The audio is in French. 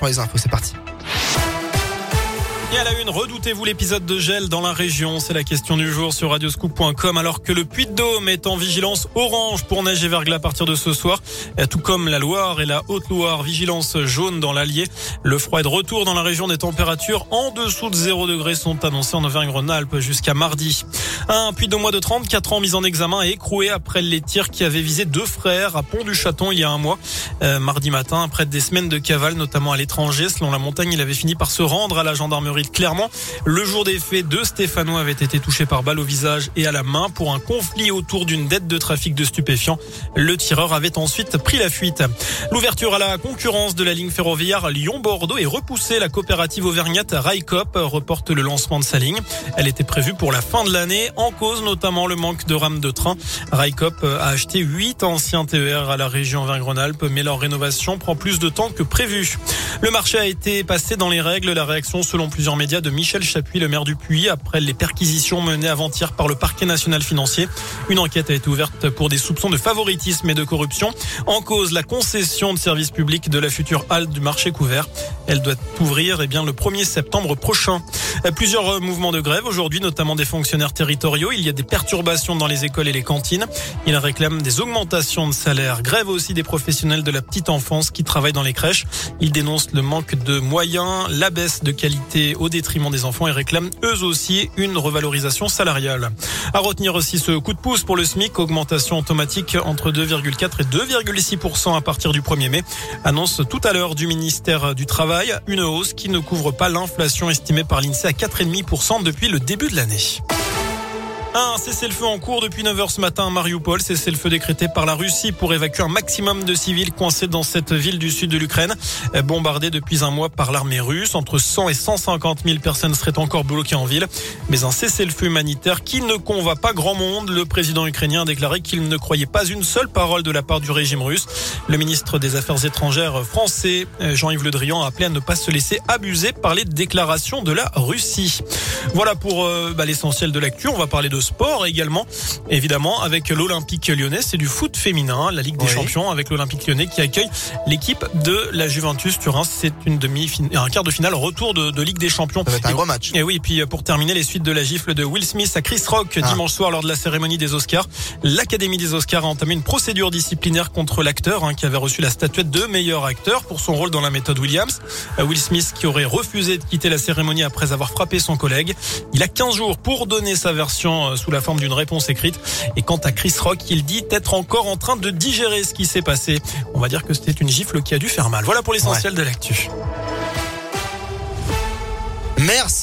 pour les infos. C'est parti. Et à la une, redoutez-vous l'épisode de gel dans la région C'est la question du jour sur radioscoop.com alors que le Puy-de-Dôme est en vigilance orange pour neige et verglas à partir de ce soir, tout comme la Loire et la Haute-Loire, vigilance jaune dans l'Allier. Le froid est de retour dans la région des températures en dessous de 0 degrés sont annoncées en Auvergne-Rhône-Alpes jusqu'à mardi. Un puy de mois de 34 ans mis en examen et écroué après les tirs qui avaient visé deux frères à Pont-du-Châton il y a un mois. Euh, mardi matin, après des semaines de cavale, notamment à l'étranger, selon la montagne, il avait fini par se rendre à la gendarmerie Clairement, le jour des faits, deux Stéphanois avaient été touchés par balle au visage et à la main pour un conflit autour d'une dette de trafic de stupéfiants. Le tireur avait ensuite pris la fuite. L'ouverture à la concurrence de la ligne ferroviaire Lyon-Bordeaux est repoussée. La coopérative auvergnate Raikop reporte le lancement de sa ligne. Elle était prévue pour la fin de l'année, en cause notamment le manque de rames de train. Raikop a acheté huit anciens TER à la région Auvergne-Rhône-Alpes, mais leur rénovation prend plus de temps que prévu. Le marché a été passé dans les règles. La réaction, selon plusieurs médias de Michel Chapuis, le maire du Puy, après les perquisitions menées avant-hier par le parquet national financier. Une enquête a été ouverte pour des soupçons de favoritisme et de corruption. En cause, la concession de services publics de la future halte du marché couvert. Elle doit ouvrir eh bien, le 1er septembre prochain. Plusieurs mouvements de grève aujourd'hui, notamment des fonctionnaires territoriaux. Il y a des perturbations dans les écoles et les cantines. Ils réclament des augmentations de salaire. Grève aussi des professionnels de la petite enfance qui travaillent dans les crèches. Ils dénoncent le manque de moyens, la baisse de qualité au détriment des enfants et réclament eux aussi une revalorisation salariale. À retenir aussi ce coup de pouce pour le SMIC, augmentation automatique entre 2,4 et 2,6% à partir du 1er mai. Annonce tout à l'heure du ministère du Travail, une hausse qui ne couvre pas l'inflation estimée par l'INSEE à 4,5% depuis le début de l'année. Un cessez-le-feu en cours depuis 9h ce matin à Mariupol. Cessez-le-feu décrété par la Russie pour évacuer un maximum de civils coincés dans cette ville du sud de l'Ukraine, bombardée depuis un mois par l'armée russe. Entre 100 et 150 000 personnes seraient encore bloquées en ville. Mais un cessez-le-feu humanitaire qui ne convainc pas grand monde. Le président ukrainien a déclaré qu'il ne croyait pas une seule parole de la part du régime russe. Le ministre des Affaires étrangères français, Jean-Yves Le Drian, a appelé à ne pas se laisser abuser par les déclarations de la Russie. Voilà pour euh, bah, l'essentiel de l'actu. On va parler de sport également, évidemment, avec l'Olympique lyonnais. C'est du foot féminin, la Ligue des Oui. Champions, avec l'Olympique lyonnais qui accueille l'équipe de la Juventus Turin. C'est une demi, un quart de finale retour de, de Ligue des Champions. Ça va être un Et- gros match. et oui, et puis euh, pour terminer, les suites de la gifle de Will Smith à Chris Rock Ah. dimanche soir lors de la cérémonie des Oscars. L'Académie des Oscars a entamé une procédure disciplinaire contre l'acteur hein, qui avait reçu la statuette de meilleur acteur pour son rôle dans la méthode Williams. Euh, Will Smith qui aurait refusé de quitter la cérémonie après avoir frappé son collègue. Il a 15 jours pour donner sa version euh, sous la forme d'une réponse écrite. Et quant à Chris Rock, il dit être encore en train de digérer ce qui s'est passé. On va dire que c'était une gifle qui a dû faire mal. Voilà pour l'essentiel de l'actu. Merci.